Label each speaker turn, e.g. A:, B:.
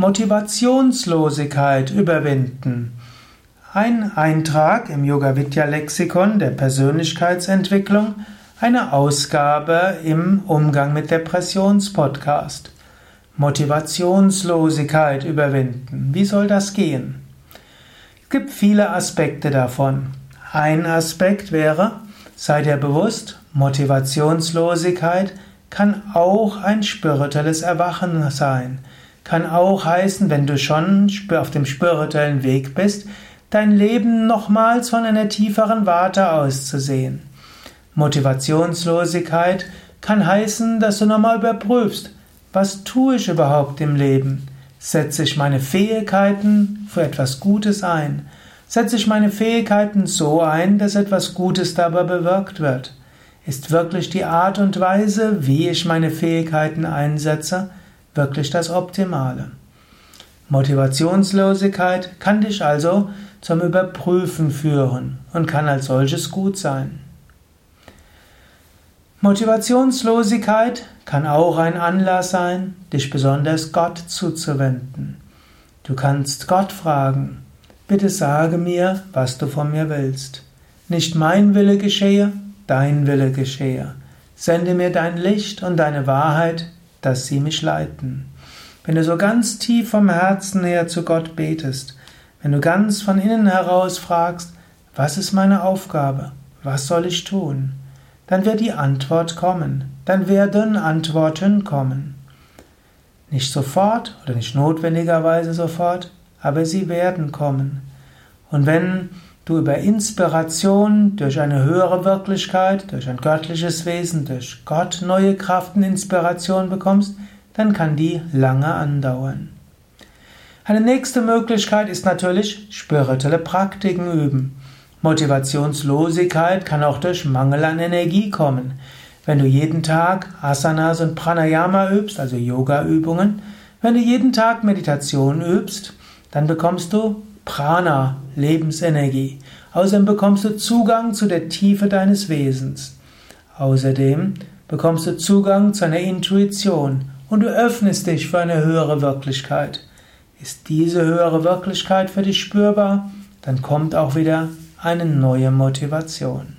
A: Motivationslosigkeit überwinden. Ein Eintrag im Yoga Vidya Lexikon der Persönlichkeitsentwicklung, eine Ausgabe im Umgang mit Depressions-Podcast. Motivationslosigkeit überwinden. Wie soll das gehen? Es gibt viele Aspekte davon. Ein Aspekt wäre, sei dir bewusst, Motivationslosigkeit kann auch ein spirituelles Erwachen sein kann auch heißen, wenn du schon auf dem spirituellen Weg bist, dein Leben nochmals von einer tieferen Warte aus zu sehen. Motivationslosigkeit kann heißen, dass du nochmal überprüfst, was tue ich überhaupt im Leben? Setze ich meine Fähigkeiten für etwas Gutes ein? Setze ich meine Fähigkeiten so ein, dass etwas Gutes dabei bewirkt wird? Ist wirklich die Art und Weise, wie ich meine Fähigkeiten einsetze, wirklich das Optimale. Motivationslosigkeit kann dich also zum Überprüfen führen und kann als solches gut sein. Motivationslosigkeit kann auch ein Anlass sein, dich besonders Gott zuzuwenden. Du kannst Gott fragen, bitte sage mir, was du von mir willst. Nicht mein Wille geschehe, dein Wille geschehe. Sende mir dein Licht und deine Wahrheit, dass sie mich leiten. Wenn du so ganz tief vom Herzen her zu Gott betest, wenn du ganz von innen heraus fragst, was ist meine Aufgabe? Was soll ich tun? Dann wird die Antwort kommen. Dann werden Antworten kommen. Nicht sofort oder nicht notwendigerweise sofort, aber sie werden kommen. Und wenn du über Inspiration durch eine höhere Wirklichkeit, durch ein göttliches Wesen, durch Gott neue Kraft und Inspiration bekommst, dann kann die lange andauern. Eine nächste Möglichkeit ist natürlich spirituelle Praktiken üben. Motivationslosigkeit kann auch durch Mangel an Energie kommen. Wenn du jeden Tag Asanas und Pranayama übst, also Yoga-Übungen, wenn du jeden Tag Meditation übst, dann bekommst du Prana, Lebensenergie. Außerdem bekommst du Zugang zu der Tiefe deines Wesens. Außerdem bekommst du Zugang zu einer Intuition und du öffnest dich für eine höhere Wirklichkeit. Ist diese höhere Wirklichkeit für dich spürbar, dann kommt auch wieder eine neue Motivation.